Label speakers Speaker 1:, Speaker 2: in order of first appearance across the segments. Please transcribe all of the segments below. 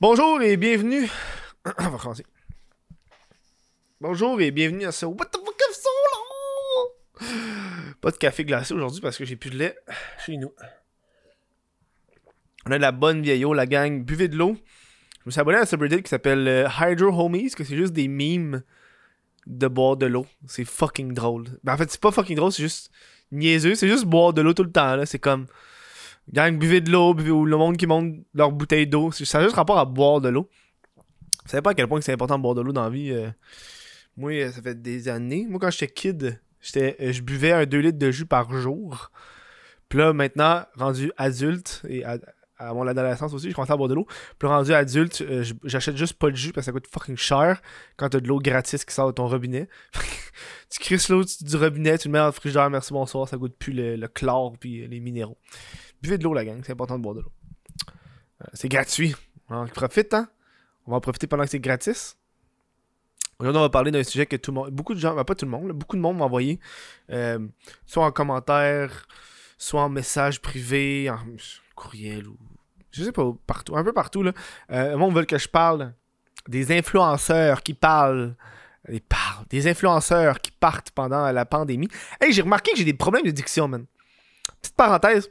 Speaker 1: Bonjour et bienvenue. On va recommencer. Bonjour et bienvenue à ce What the fuck solo? Pas de café glacé aujourd'hui parce que j'ai plus de lait chez nous. On a de la bonne vieille eau, la gang. Buvez de l'eau. Je me suis abonné à un subreddit qui s'appelle euh, Hydro Homies, que c'est juste des memes de boire de l'eau. C'est fucking drôle. Ben, en fait, c'est pas fucking drôle, c'est juste niaiseux. C'est juste boire de l'eau tout le temps. là. C'est comme. Gang, buvez de l'eau, ou le monde qui monte leur bouteille d'eau. Ça a juste rapport à boire de l'eau. Vous savez pas à quel point c'est important de boire de l'eau dans la vie. euh. Moi, euh, ça fait des années. Moi, quand j'étais kid, euh, je buvais un 2 litres de jus par jour. Puis là, maintenant, rendu adulte, et à, à mon adolescence aussi, je commençais à boire de l'eau. Puis rendu adulte, euh, j'achète juste pas de jus parce que ça coûte fucking cher quand t'as de l'eau gratis qui sort de ton robinet. tu crisses l'eau du robinet, tu le mets dans le frigidaire, merci, bonsoir, ça goûte plus le, chlore puis les minéraux. Buvez de l'eau, la gang, c'est important de boire de l'eau. Euh, c'est gratuit. On profite, hein? On va en profiter pendant que c'est gratis. Aujourd'hui, on va parler d'un sujet que tout le monde, beaucoup de gens, ben, pas tout le monde, beaucoup de monde m'a envoyé, euh, soit en commentaire, soit en message privé, en courriel ou je sais pas, partout, un peu partout là. Euh, le monde veut que je parle des influenceurs qui parlent, ils parlent, des influenceurs qui partent pendant la pandémie. Hey, j'ai remarqué que j'ai des problèmes de diction, man. Petite parenthèse.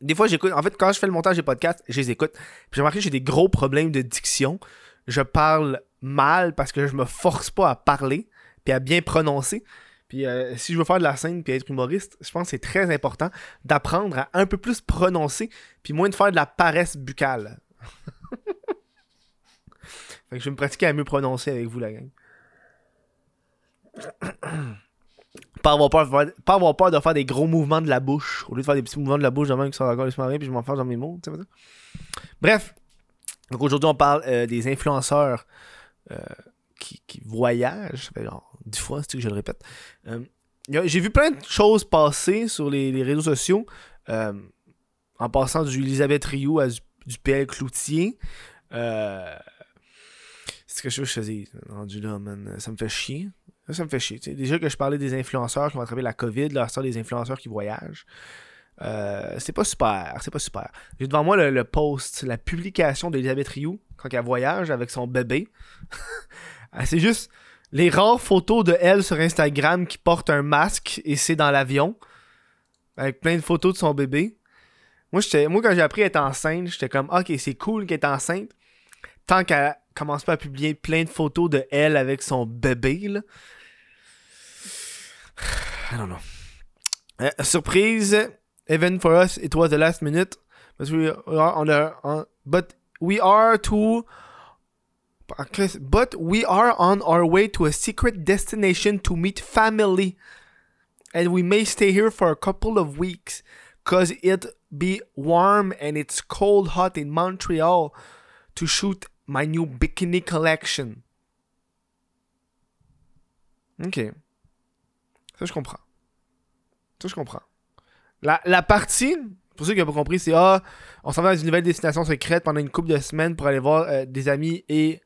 Speaker 1: Des fois, j'écoute. En fait, quand je fais le montage des podcasts, je les écoute. Puis j'ai remarqué que j'ai des gros problèmes de diction. Je parle mal parce que je me force pas à parler puis à bien prononcer. Puis euh, si je veux faire de la scène puis être humoriste, je pense que c'est très important d'apprendre à un peu plus prononcer puis moins de faire de la paresse buccale. fait que je vais me pratiquer à mieux prononcer avec vous, la gang. pas, avoir peur de faire, des gros mouvements de la bouche au lieu de faire des petits mouvements de la bouche de même qui sont encore les puis je m'en fâche dans mes mots. Bref, donc aujourd'hui on parle euh, des influenceurs euh, qui, qui genre dix fois, c'est que je le répète? Euh, J'ai vu plein de choses passer sur les, réseaux sociaux. euh, en passant du Elisabeth Rioux à du, du PL Cloutier. Euh, c'est ce que je veux que je faisais rendu là, man. Ça me fait chier. Ça, me fait chier. Déjà que je parlais des influenceurs qui vont attraper la COVID, là, ça, des influenceurs qui voyagent. C'est pas super, c'est pas super. J'ai devant moi le, le post, la publication d'Elisabeth Rioux quand elle voyage avec son bébé. Ah, c'est juste les rares photos de elle sur Instagram qui porte un masque et c'est dans l'avion. Avec plein de photos de son bébé. Moi, moi quand j'ai appris à être enceinte, j'étais comme, ok, c'est cool qu'elle est enceinte. Tant qu'elle commence pas à publier plein de photos de elle avec son bébé, là. I don't know. Euh, surprise, even for us, it was the last minute. But we are on on- but we are to but we are on our way to a secret destination to meet family. And we may stay here for a couple of weeks cause it be warm and it's cold hot in Montreal to shoot my new bikini collection. OK. Ça je comprends. Ça je comprends. La, la partie pour ceux qui n'ont pas compris, c'est ah, on s'en va dans une nouvelle destination secrète pendant une couple de semaines pour aller voir euh, des amis et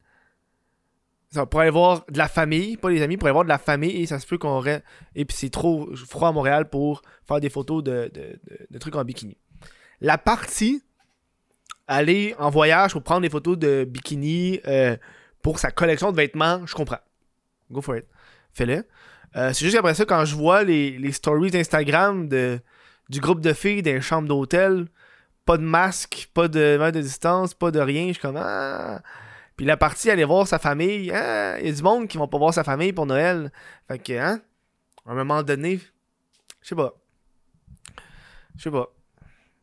Speaker 1: ça, pour aller voir de la famille, pas les amis, pour aller voir de la famille et ça se peut qu'on aurait. Et puis c'est trop froid à Montréal pour faire des photos de, de, de- trucs en bikini. La partie, aller en voyage pour prendre des photos de bikini euh, pour sa collection de vêtements, je comprends. Go for it. Fais-le. Euh, c'est juste qu'après ça, quand je vois les, les stories Instagram de, du groupe de filles dans les chambres d'hôtel, pas de masque, pas de mètre de distance, pas de rien, je suis comme ah. Puis la partie aller voir sa famille, ah, il y a du monde qui vont pas voir sa famille pour Noël. Fait que hein, à un moment donné, je sais pas. Je sais pas.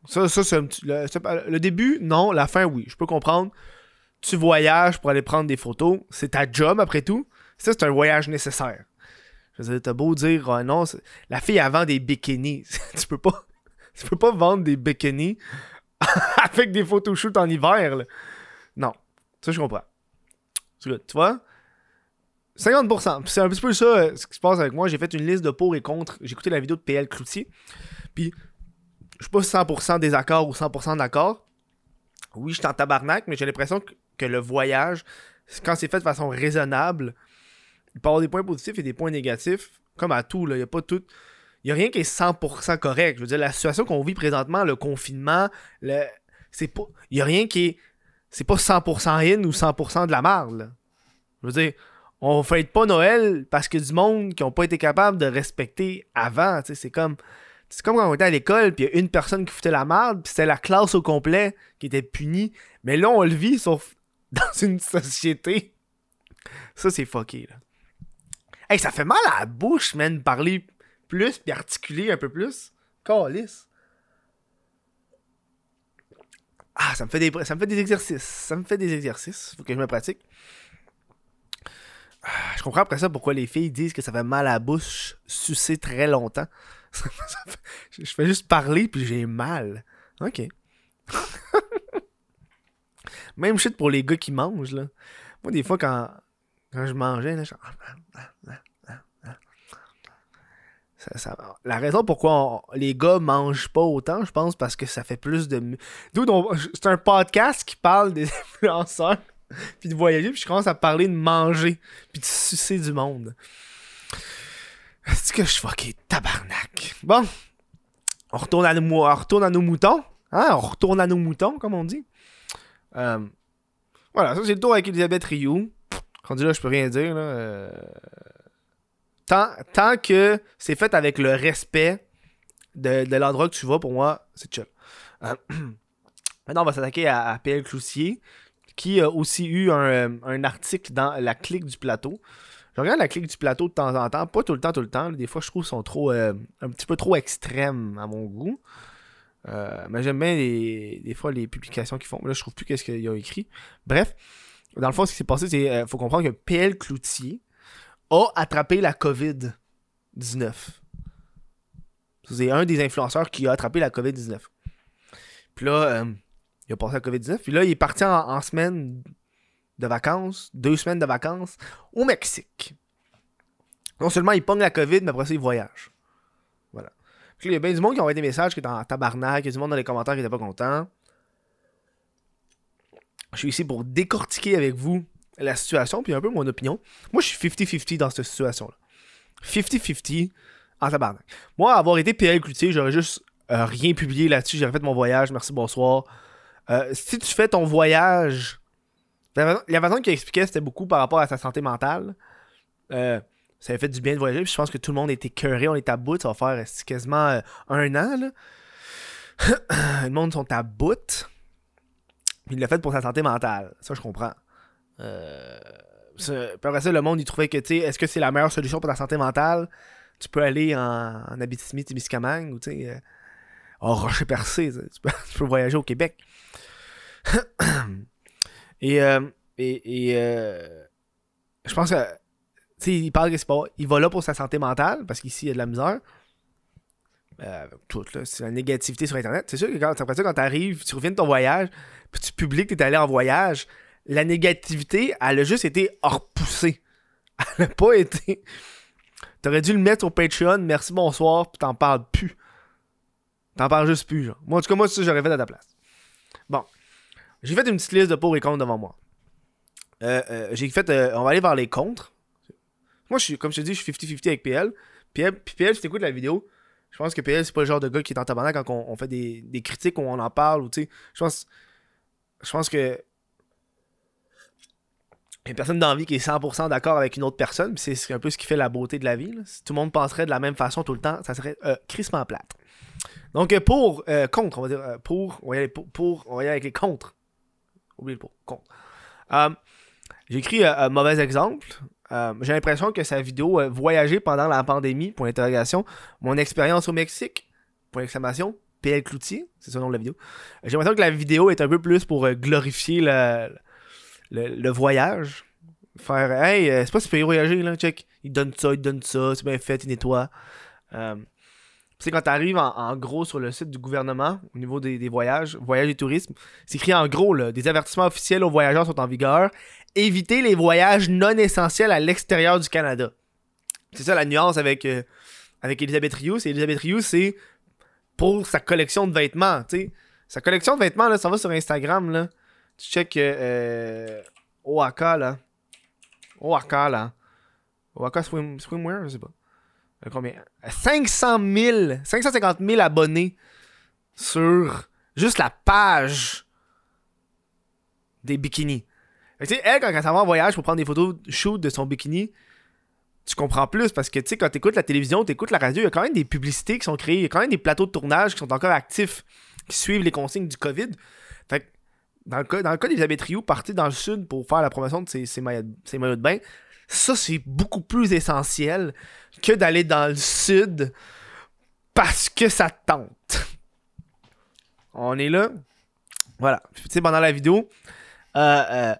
Speaker 1: Ça, ça c'est un petit- le, début, non, la fin, oui, je peux comprendre. Tu voyages pour aller prendre des photos, c'est ta job après tout. Ça, c'est un voyage nécessaire. Je veux dire, t'as beau dire, ah non, la fille, elle vend des bikinis. tu peux pas. Tu peux pas vendre des bikinis avec des photoshoots en hiver, là. Non. Ça, je comprends. Tu vois? 50%. Puis C'est un petit peu ça euh, ce qui se passe avec moi. J'ai fait une liste de pour et contre. J'ai écouté la vidéo de PL Cloutier. Puis, je suis pas 100% désaccord ou 100% d'accord. Oui, je suis en tabarnak, mais j'ai l'impression que, le voyage, quand c'est fait de façon raisonnable, il peut avoir des points positifs et des points négatifs. Comme à tout. Il n'y a pas tout. Il a rien qui est 100% correct. Je veux dire, la situation qu'on vit présentement, le confinement, le... c'est pas. Il n'y a rien qui est c'est pas 100% in ou 100% de la marde. Je veux dire, on fête pas Noël parce que du monde qui ont pas été capables de respecter avant. C'est comme. C'est comme quand on était à l'école, puis il y a une personne qui foutait la merde, puis c'était la classe au complet qui était punie. Mais là, on le vit, sauf dans une société. Ça, c'est fucké, là. Hey, ça fait mal à la bouche, man, parler plus, puis articuler un peu plus. Calice. Ah, ça me fait des, ça me fait des exercices. Ça me fait des exercices. Faut que je me pratique. Ah, je comprends après ça pourquoi les filles disent que ça fait mal à la bouche sucer très longtemps. Je fais juste parler puis j'ai mal. Ok. Même shit pour les gars qui mangent là. Moi des fois quand, quand je mangeais là, je... La raison pourquoi les gars mangent pas autant, je pense, parce que ça fait plus de. D'où C'est un podcast qui parle des influenceurs, puis de voyager, puis je commence à parler de manger, puis de sucer du monde. Est-ce que je suis fucké tabarnak? Bon, on retourne à nos, mou- on retourne à nos moutons. Hein? On retourne à nos moutons, comme on dit. Euh, voilà, ça c'est le tour avec Elisabeth Rioux. Rendu là, je peux rien dire. Là. Euh, tant, que c'est fait avec le respect de, l'endroit que tu vas, pour moi, c'est chill. Euh, maintenant, on va s'attaquer à, PL Cloussier, qui a aussi eu un, euh, un article dans la clique du plateau. Je regarde la clique du plateau de temps en temps, pas tout le temps, tout le temps. Des fois, je trouve qu'ils sont trop, euh, un petit peu trop extrêmes à mon goût. Mais j'aime bien les, des fois les publications qu'ils font. Là, je trouve plus qu'est-ce qu'ils ont écrit. Bref, dans le fond, ce qui s'est passé, c'est euh, faut comprendre que PL Cloutier a attrapé la COVID-19. C'est un des influenceurs qui a attrapé la COVID-19. Puis là, euh, il a passé la COVID-19. Puis là, il est parti en, semaine de vacances, deux semaines de vacances, au Mexique. Non seulement il pogne la COVID, mais après ça, il voyage. Voilà. Puis là, il y a bien du monde qui a envoyé des messages qui est en tabarnak, il y a du monde dans les commentaires qui était pas content. Je suis ici pour décortiquer avec vous la situation, puis un peu mon opinion. Moi, je suis 50-50 dans cette situation-là. 50-50 en tabarnak. Moi, avoir été PL Cloutier, j'aurais juste euh, rien publié là-dessus. J'aurais fait mon voyage, merci, bonsoir. Euh, si tu fais ton voyage, la façon, qu'il expliquait, c'était beaucoup par rapport à sa santé mentale. Euh, ça avait fait du bien de voyager, puis je pense que tout le monde était cœuré, on est à bout. Ça va faire quasiment un an, là. le monde sont à bout. Il l'a fait pour sa santé mentale. Ça, je comprends. Euh, après ça, le monde, il trouvait que, tu sais, est-ce que c'est la meilleure solution pour ta santé mentale? Tu peux aller en, en Abitibi, Témiscamingue, ou tu sais, euh, en Rocher-Percé. tu peux, voyager au Québec. et, euh, et, euh, je pense que, tu sais, il parle que c'est pas. Il va là pour sa santé mentale, parce qu'ici, il y a de la misère. Euh, tout. C'est la négativité sur Internet. C'est sûr que quand, après ça, quand t'arrives, tu reviens de ton voyage, puis tu publies que t'es allé en voyage, la négativité, elle a juste été repoussée. Elle a pas été. T'aurais dû le mettre sur Patreon, merci, bonsoir, puis t'en parles plus. T'en parles juste plus, genre. Moi, en tout cas, moi, ça j'aurais fait à ta place. Bon. J'ai fait une petite liste de pour et contre devant moi. Euh, euh, j'ai fait. euh, on va aller vers les contres. Moi, comme je te dis, je suis 50-50 avec PL. PL, PL, si t'écoutes la vidéo, je pense que PL, c'est pas le genre de gars qui est en tabarnak quand on, fait des, critiques où on en parle. Ou, je pense. Je pense que. A personne dans la vie qui est 100% d'accord avec une autre personne, c'est un peu ce qui fait la beauté de la vie. Si tout le monde penserait de la même façon tout le temps, ça serait euh, crissement plate. Donc, euh, pour, euh, contre, on va dire, euh, pour, on va y aller pour, pour, on va y aller avec les contre. Oubliez le pour, contre. Euh, J'ai écrit euh, un mauvais exemple. J'ai l'impression que sa vidéo Voyager pendant la pandémie, point d'interrogation, mon expérience au Mexique, point d'exclamation, PL Cloutier, c'est ça le nom de la vidéo. J'ai l'impression que la vidéo est un peu plus pour glorifier le, le, voyage. Faire, hey, euh, c'est pas si peux voyager, là, check. Il donne ça, il donne ça, c'est bien fait, il nettoie. Euh, tu sais, quand t'arrives en, en gros sur le site du gouvernement, au niveau des, voyages, voyages et tourisme, c'est écrit en gros, là, des avertissements officiels aux voyageurs sont en vigueur. Évitez les voyages non essentiels à l'extérieur du Canada. C'est ça la nuance avec, euh, avec Elisabeth Rioux. C'est Elisabeth Rioux, c'est pour sa collection de vêtements, tu sais. Sa collection de vêtements, là, ça va sur Instagram, là. Tu check euh, Oaka, là. Oaka, là. Oaka Swim, Swimwear, je sais pas. Euh, Combien? 500 000, 550 000 abonnés sur juste la page des bikinis. tu sais, elle, quand elle s'en va en voyage pour prendre des photos shoot de son bikini, tu comprends plus parce que, tu sais, quand t'écoutes la télévision, t'écoutes la radio, il y a quand même des publicités qui sont créées, il y a quand même des plateaux de tournage qui sont encore actifs, qui suivent les consignes du COVID. Fait que, dans le cas, dans le cas d'Elisabeth Rioux, partir dans le sud pour faire la promotion de ses, ses maillots, ses maillots de bain, ça, c'est beaucoup plus essentiel que d'aller dans le sud parce que ça tente. On est là. Voilà. Tu sais, pendant la vidéo, euh, euh,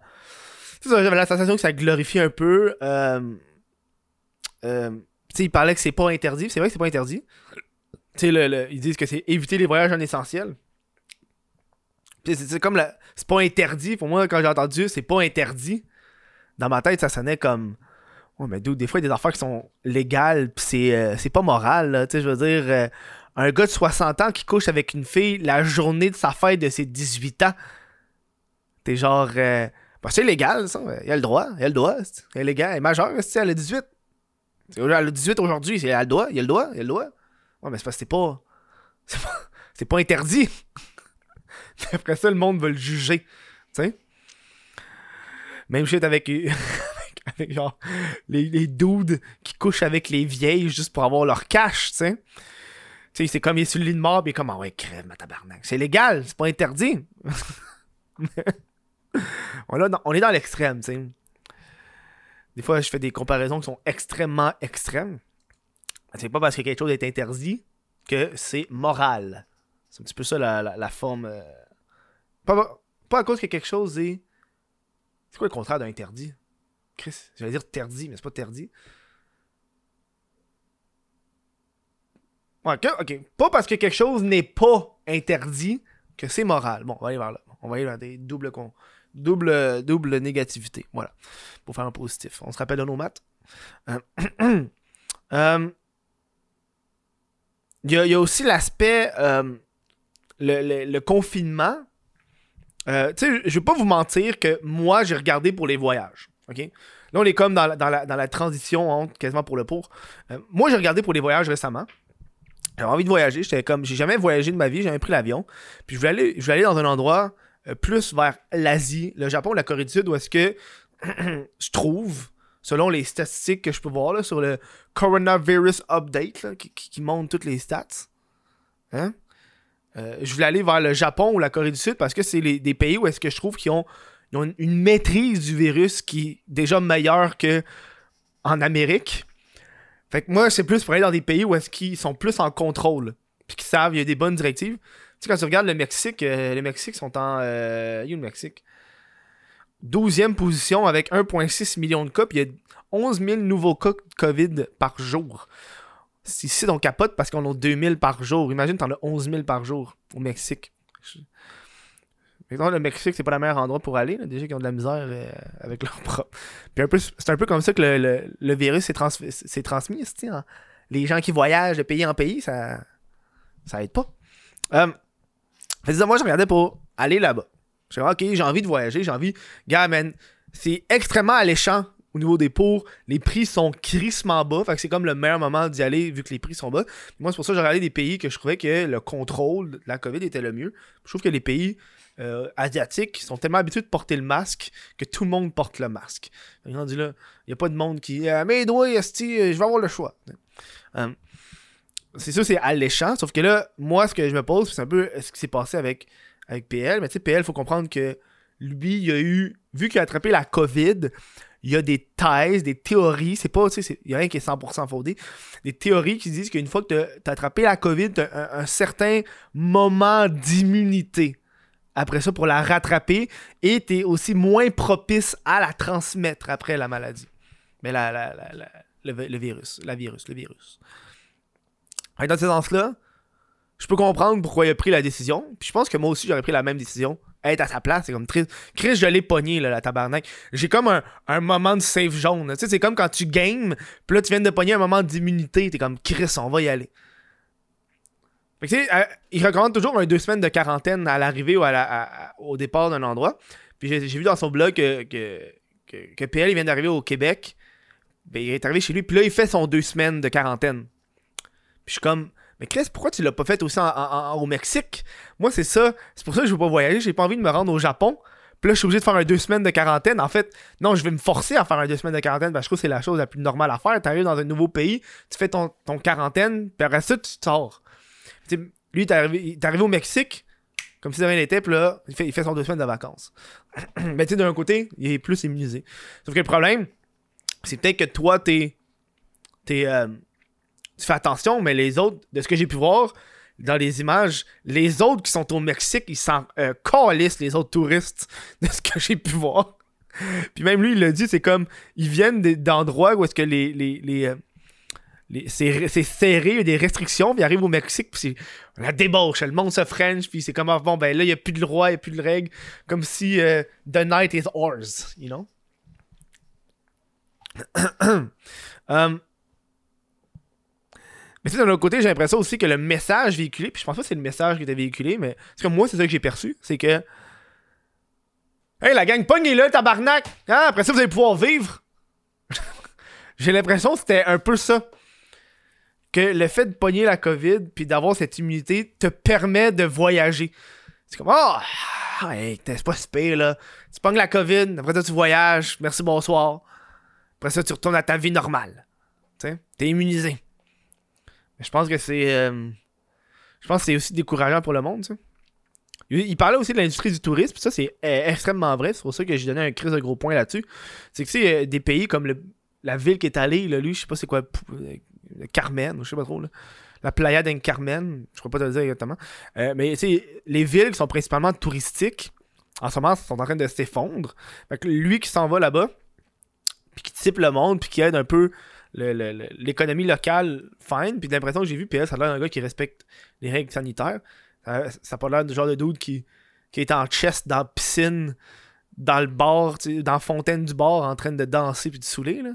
Speaker 1: j'avais la sensation que ça glorifie un peu. Euh, tu sais, il parlait que c'est pas interdit. C'est vrai que c'est pas interdit. Tu sais, ils disent que c'est éviter les voyages en essentiel. C'est comme la... C'est pas interdit. Pour moi, quand j'ai entendu c'est pas interdit, dans ma tête, ça sonnait comme. Ouais, mais des fois, il y a des affaires qui sont légales, pis c'est, euh, c'est pas moral, Tu sais, je veux dire, euh, un gars de 60 ans qui couche avec une fille la journée de sa fête de ses 18 ans. T'es genre. Euh, bah, c'est légal, ça. Il a le droit. Il a le droit. Elle est légal. Elle est majeure, elle a 18. Elle a 18 aujourd'hui. Elle a le droit. Il a le droit. Il a le droit. Ouais, mais c'est parce c'est pas. C'est pas, c'est pas interdit. Après ça, le monde va le juger. Tu sais? Même shit avec, avec, genre les, les, dudes qui couchent avec les vieilles juste pour avoir leur cash, tu sais. Tu sais, c'est comme il est sur le lit de mort, puis comme, ah ouais, crève, ma tabarnak. C'est légal, c'est pas interdit. on, est dans, on est dans l'extrême, tu sais. Des fois, je fais des comparaisons qui sont extrêmement extrêmes. C'est pas parce que quelque chose est interdit que c'est moral. C'est un petit peu ça la, la, forme. Euh, pas, pas à cause que quelque chose est. C'est quoi le contraire d'un interdit? Chris, j'allais dire interdit, mais c'est pas interdit. ok, ok. Pas parce que quelque chose n'est pas interdit que c'est moral. Bon, on va aller vers là. On va aller vers des doubles, double, double négativité. Voilà. Pour faire un positif. On se rappelle de nos maths. Euh, euh, il y, a aussi l'aspect. Euh, le, confinement. Tu sais, je vais pas vous mentir que moi, j'ai regardé pour les voyages. OK? Là, on est comme dans la, dans la, transition entre quasiment pour le pour. moi, j'ai regardé pour les voyages récemment. J'avais envie de voyager. J'étais comme, j'ai jamais voyagé de ma vie, j'ai jamais pris l'avion. Puis je voulais aller, je voulais aller dans un endroit euh, plus vers l'Asie, le Japon, la Corée du Sud, où est-ce que je trouve, selon les statistiques que je peux voir là, sur le Coronavirus Update, qui, montre toutes les stats, hein? Euh, je voulais aller vers le Japon ou la Corée du Sud parce que c'est des pays où est-ce que je trouve qu'ils ont, une maîtrise du virus qui est déjà meilleure que en Amérique. Fait que moi, c'est plus pour aller dans des pays où est-ce qu'ils sont plus en contrôle. Puis qu'ils savent, il y a des bonnes directives. Tu sais, quand tu regardes le Mexique, euh, les Mexiques sont en. Euh, il y a le Mexique? 12e position avec 1,6 million de cas. Puis il y a 11 000 nouveaux cas de COVID par jour. Ici, on capote parce qu'on a 2000 par jour. Imagine, t'en as 11 000 par jour au Mexique le Mexique, c'est pas le meilleur endroit pour aller. déjà qu'ils ont de la misère euh, avec leur propre. Puis c'est un peu comme ça que le, virus s'est, transmis. Hein. Les gens qui voyagent de pays en pays, ça, ça aide pas. Euh, moi, je regardais pour aller là-bas. Je ok, j'ai envie de voyager, j'ai envie. Gars, man, c'est extrêmement alléchant au niveau des pour. Les prix sont crissement bas. Fait c'est comme le meilleur moment d'y aller vu que les prix sont bas. Moi, c'est pour ça que j'ai regardé des pays que je trouvais que le contrôle de la COVID était le mieux. Je trouve que les pays euh, asiatiques sont tellement habitués de porter le masque que tout le monde porte le masque. il n'y a pas de monde qui euh, Mais doigts, euh, je vais avoir le choix. c'est sûr, c'est alléchant. Sauf que là, moi, ce que je me pose, c'est un peu ce qui s'est passé avec, avec PL. Mais tu sais, PL, faut comprendre que lui, il a eu, vu qu'il a attrapé la COVID, il y a des thèses, des théories, c'est pas, tu sais, il y a rien qui est 100% fondé, des théories qui disent qu'une fois que tu as attrapé la COVID, tu as un, certain moment d'immunité après ça pour la rattraper et tu es aussi moins propice à la transmettre après la maladie. Mais la, la, la, le, virus, la virus, le virus. dans ce sens-là, je peux comprendre pourquoi il a pris la décision. Puis je pense que moi aussi j'aurais pris la même décision. Être à sa place, c'est comme triste. Chris, je l'ai pogné, là, la tabarnak. J'ai comme un, un, moment de safe jaune. Tu sais, c'est comme quand tu games, puis là tu viens de pogner un moment d'immunité. T'es comme Chris, on va y aller. Fait que, euh, il recommande toujours un deux semaines de quarantaine à l'arrivée ou au départ d'un endroit. Puis j'ai vu dans son blog que, que, que, PL il vient d'arriver au Québec. Ben, il est arrivé chez lui, puis là, il fait son deux semaines de quarantaine. Puis je suis comme, mais Chris, pourquoi tu l'as pas fait aussi au Mexique? Moi, c'est ça. C'est pour ça que je veux pas voyager. J'ai pas envie de me rendre au Japon Puis là, je suis obligé de faire un deux semaines de quarantaine. En fait, non, je vais me forcer à faire un deux semaines de quarantaine parce que je trouve que c'est la chose la plus normale à faire. T'arrives dans un nouveau pays, tu fais ton, ton quarantaine, puis après ça, tu sors. Lui, est arrivé, arrivé au Mexique, comme si de rien n'était, puis là, il fait, il fait son deux semaines de vacances. Mais tu sais, d'un côté, il est plus immunisé. Sauf que le problème, c'est peut-être que toi, t'es. T'es. euh, tu fais attention, mais les autres, de ce que j'ai pu voir dans les images, les autres qui sont au Mexique, ils s'en euh, les autres touristes, de ce que j'ai pu voir. Puis même lui, il l'a dit, c'est comme. Ils viennent d'endroits où est-ce que les. les, les, euh, c'est serré, il y a des restrictions, puis ils arrivent au Mexique, puis c'est la débauche, le monde se French, puis c'est comme, ah, bon, ben là, il n'y a plus de loi, il n'y a plus de règles, comme si euh, the night is ours, you know? Um, mais tu sais, d'un autre côté, j'ai l'impression aussi que le message véhiculé, puis je pense pas que c'est le message qui était véhiculé, mais c'est comme moi, c'est ça que j'ai perçu, c'est que. Hey, la gang, pognez-le, tabarnak! Hein? Après ça, vous allez pouvoir vivre! j'ai l'impression que c'était un peu ça. Que le fait de pogner la COVID, puis d'avoir cette immunité, te permet de voyager. C'est comme, oh, hey, c'est pas si pire, là. Tu pognes la COVID, après ça, tu voyages, merci, bonsoir. Après ça, tu retournes à ta vie normale. Tu sais, t'es immunisé. Je pense que c'est. euh, je pense que c'est aussi décourageant pour le monde. Il, il parlait aussi de l'industrie du tourisme, ça, c'est euh, extrêmement vrai. C'est pour ça que j'ai donné un crise de gros point là-dessus. C'est que, sais, euh, des pays comme la ville qui est allée, là, lui, je sais pas c'est quoi, euh, Carmen, je sais pas trop, là. La Playa del Carmen, je crois pas te le dire exactement. Mais, les villes qui sont principalement touristiques, en ce moment, sont en train de s'effondrer. Fait que lui qui s'en va là-bas, puis qui type le monde, puis qui aide un peu l'économie locale, fine. Puis l'impression que j'ai vu, ça a l'air d'un gars qui respecte les règles sanitaires. Ça, ça a pas l'air du genre de dude qui, qui est en chest dans la piscine, dans le bar, dans la fontaine du bar, en train de danser puis de saouler, là.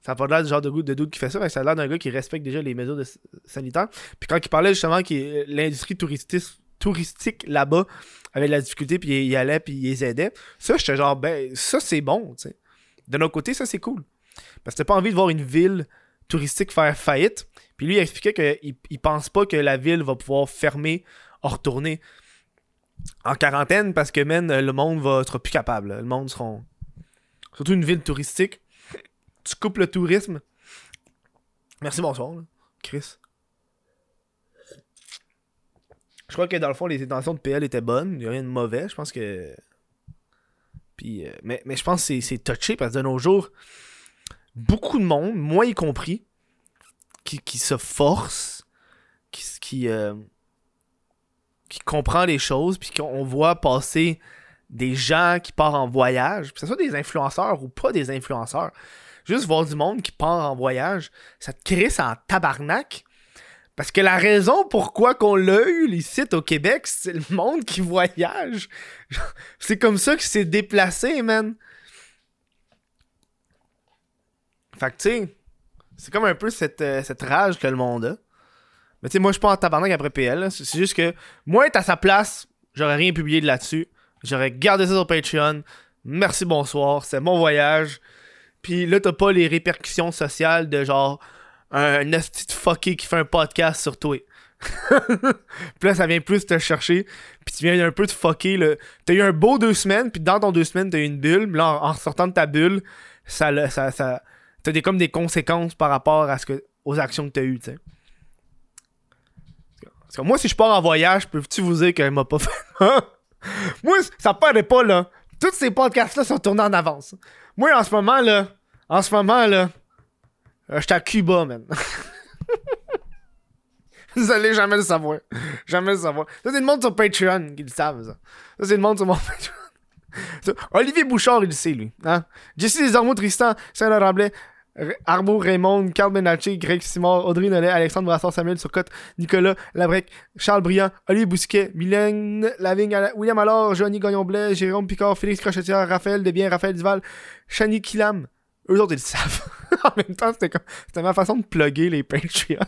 Speaker 1: Ça a pas l'air du genre de, de dude qui fait ça, ça a l'air d'un gars qui respecte déjà les mesures sanitaires. Puis quand il parlait justement que l'industrie touristique, touristique là-bas avait de la difficulté, puis il y allait, puis il les aidait, ça, j'étais genre, ben, ça c'est bon, sais. De notre côté, ça c'est cool. Parce que t'as pas envie de voir une ville touristique faire faillite. Puis lui, il expliquait qu'il il pense pas que la ville va pouvoir fermer, en retourner en quarantaine parce que, man, le monde va, sera plus capable. Le monde sera. Surtout une ville touristique. Tu coupes le tourisme. Merci, bonsoir. Chris. Je crois que dans le fond, les intentions de PL étaient bonnes. Il n'y a rien de mauvais. Je pense que. Puis, euh, mais, mais je pense que c'est touché parce que de nos jours, beaucoup de monde, moi y compris, qui, qui se force, qui, euh, qui comprend les choses, puis qu'on voit passer des gens qui partent en voyage, que ce soit des influenceurs ou pas des influenceurs, juste voir du monde qui part en voyage, ça te ça en tabarnak. Parce que la raison pourquoi qu'on l'a eu, les sites au Québec, c'est le monde qui voyage. C'est comme ça que c'est déplacé, man. Fait que, tu sais, c'est comme un peu cette, euh, cette rage que le monde a. Mais tu sais, moi, je suis pas en tabarnak après PL. C'est juste que, moi, être à sa place, j'aurais rien publié de là-dessus. J'aurais gardé ça sur Patreon. Merci, bonsoir. C'est mon voyage. Puis là, t'as pas les répercussions sociales de genre un esti de fucké qui fait un podcast sur toi. puis là, ça vient plus te chercher. Puis tu viens un peu te fucker. T'as eu un beau deux semaines. Puis dans ton deux semaines, t'as eu une bulle. Là, en, sortant de ta bulle, ça, ça, ça, t'as des, comme des conséquences par rapport à ce que, aux actions que t'as eues, tu sais. Parce que moi, si je pars en voyage, peux-tu vous dire qu'elle m'a pas fait. moi, ça paraît pas, là. Tous ces podcasts-là sont tournés en avance. Moi, en ce moment, là, en ce moment, là, euh, j'étais à Cuba, man. Vous allez jamais le savoir. Jamais le savoir. Ça, c'est le monde sur Patreon qui le savent, ça. Ça, c'est le monde sur mon Patreon. Olivier Bouchard, il le sait, lui. Hein? Jesse Desormeaux, Tristan, Saint-Laurent Blais, R- Arnaud Raymond, Carl Benacci, Greg Simard, Audrey Nollet, Alexandre Brassard, Samuel Surcotte, Nicolas Labrec, Charles Briand, Olivier Bousquet, Mylène Lavigne, William Allard, Johnny Gagnon-Blais, Jérôme Picard, Félix Crochetière, Raphaël Desbiens, Raphaël Duval, Chani Kilam. Eux autres, ils le savent. en même temps, c'était comme... C'était ma façon de plugger les Patreons.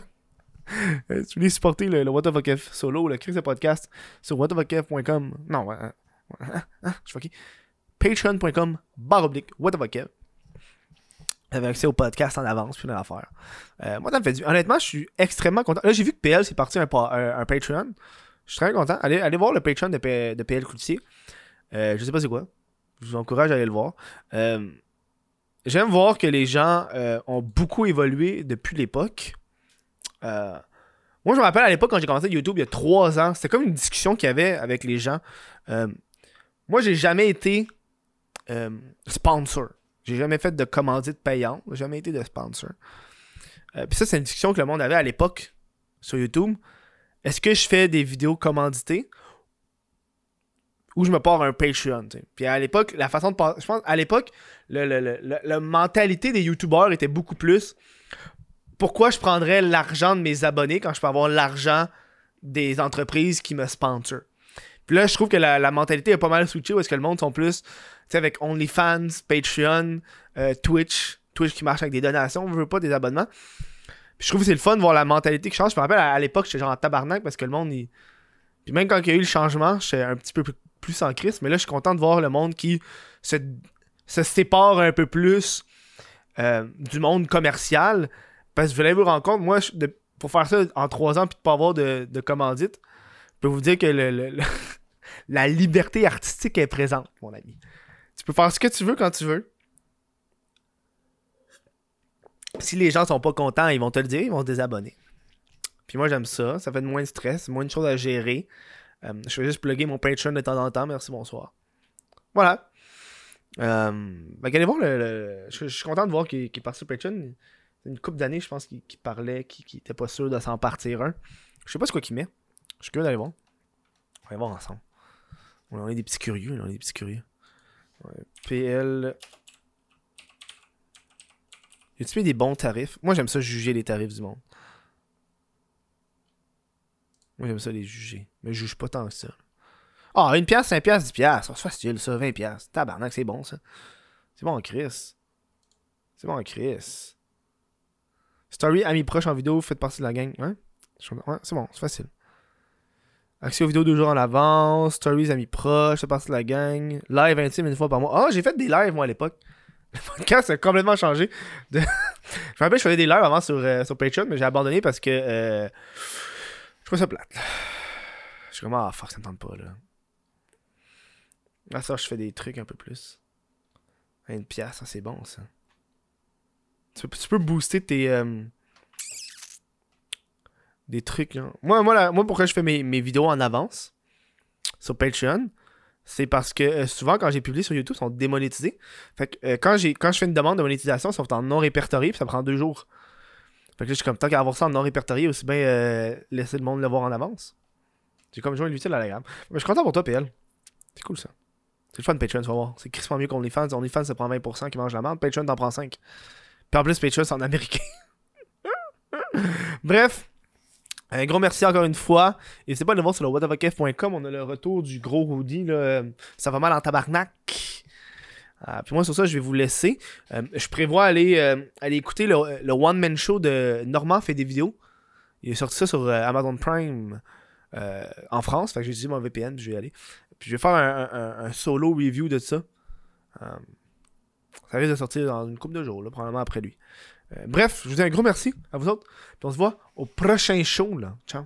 Speaker 1: Euh, tu voulais supporter le, le What solo, le Chris de podcast sur whatthefuckf.com. Non, ouais, je suis. Patreon.com barre oblique What the Fuck F. Avec accès au podcast en avance, puis une affaire. Euh, moi, ça me fait du. Honnêtement, je suis extrêmement content. Là, j'ai vu que PL c'est parti un, pa- un, un Patreon. Je suis très content. Allez, allez voir le Patreon de, PL Coutier. Euh, je sais pas c'est quoi. Je vous encourage à aller le voir. Euh, J'aime voir que les gens euh, ont beaucoup évolué depuis l'époque. Moi, je me rappelle à l'époque quand j'ai commencé YouTube il y a trois ans, c'était comme une discussion qu'il y avait avec les gens. Moi, j'ai jamais été euh, sponsor. J'ai jamais fait de commandite payante. J'ai jamais été de sponsor. Euh, Puis ça, c'est une discussion que le monde avait à l'époque sur YouTube. Est-ce que je fais des vidéos commanditées ou je me pars un Patreon? Puis à l'époque, la façon de Je pense, à l'époque, le, le- le- la mentalité des YouTubeurs était beaucoup plus pourquoi je prendrais l'argent de mes abonnés quand je peux avoir l'argent des entreprises qui me sponsorent? Là, je trouve que la, mentalité est pas mal switchée est-ce que le monde sont plus, tu sais, avec OnlyFans, Patreon, euh, Twitch, Twitch qui marche avec des donations, on veut pas des abonnements. Puis je trouve que c'est le fun de voir la mentalité qui change. Je me rappelle, à, l'époque, j'étais genre en tabarnak parce que le monde, il... Puis même quand il y a eu le changement, j'étais un petit peu plus- en crise, mais là, je suis content de voir le monde qui se, se sépare un peu plus euh, du monde commercial. Parce que vous allez vous rendre compte, moi, je- pour faire ça en trois ans puis de pas avoir de, commandite, je peux vous dire que le- la liberté artistique est présente, mon ami. Tu peux faire ce que tu veux quand tu veux. Si les gens sont pas contents, ils vont te le dire, ils vont se désabonner. Puis moi, j'aime ça. Ça fait moins de stress, moins de choses à gérer. Euh, je vais juste plugger mon Patreon de temps en temps. Merci, bonsoir. Voilà. Euh, ben, allez voir le. Je, suis content de voir qu'il est parti sur Patreon. Une couple d'années, je pense, qu'il parlait, qu'il qu'il était pas sûr de s'en partir un. Je sais pas ce qu'il met. Je suis curieux d'aller voir. On va aller voir ensemble. On est des petits curieux, on est des petits curieux. Ouais. PL. Y a-tu des bons tarifs? Moi, j'aime ça juger les tarifs du monde. Moi, j'aime ça les juger. Mais je juge pas tant que ça. Ah, une pièce, 5 pièces, 10 pièces. C'est facile, ça, 20 pièces. Tabarnak, c'est bon, ça. C'est bon, Chris. C'est bon, Chris. Story, amis proches en vidéo, faites partie de la gang. Je- ouais c'est bon, c'est facile. Accès aux vidéos deux jours en avance. Stories, amis proches, faites partie de la gang. Live intime une fois par mois. Ah, j'ai fait des lives, moi, à l'époque. Le podcast a complètement changé. Je me rappelle, je faisais des lives avant sur, euh, sur Patreon, mais j'ai abandonné parce que euh, je trouvais ça plate. Je suis comme, ah fuck, ça me pas, là. Là, ça, je fais des trucs un peu plus. Une pièce, ça, c'est bon, ça. Tu peux, tu peux booster tes. euh, des trucs, là. Moi, moi, moi pourquoi je fais mes, mes vidéos en avance sur Patreon, c'est parce que euh, souvent, quand j'ai publié sur YouTube, ils sont démonétisés. Fait que euh, quand, quand je fais une demande de monétisation, ils sont en non répertorié, puis ça prend deux jours. Fait que là, je suis comme, tant qu'à avoir ça en non répertorié, aussi bien euh, laisser le monde le voir en avance. J'ai comme joint l'utile à la gamme. Mais je suis content pour toi, PL. C'est cool ça. C'est le fun Patreon, tu vas voir. C'est crissement mieux qu'OnlyFans. OnlyFans, ça prend 20% qui mange la merde. Patreon, t'en prends 5. Puis en plus, Patreon, c'est en américain. Bref. Un gros merci encore une fois. N'hésitez pas à aller voir sur le whatofakef.com. On a le retour du gros. Là. Ça va mal en tabarnak. Ah, puis moi, sur ça, je vais vous laisser. Euh, je prévois aller, euh, aller écouter le, le one-man show de Normand fait des vidéos. Il est sorti ça sur euh, Amazon Prime en France. Fait que j'ai utilisé mon VPN, puis je vais y aller. Puis je vais faire un, solo review de ça. Ça risque de sortir dans une couple de jours, probablement après lui. Euh, bref, je vous dis un gros merci à vous autres. Puis on se voit au prochain show. Là. Ciao.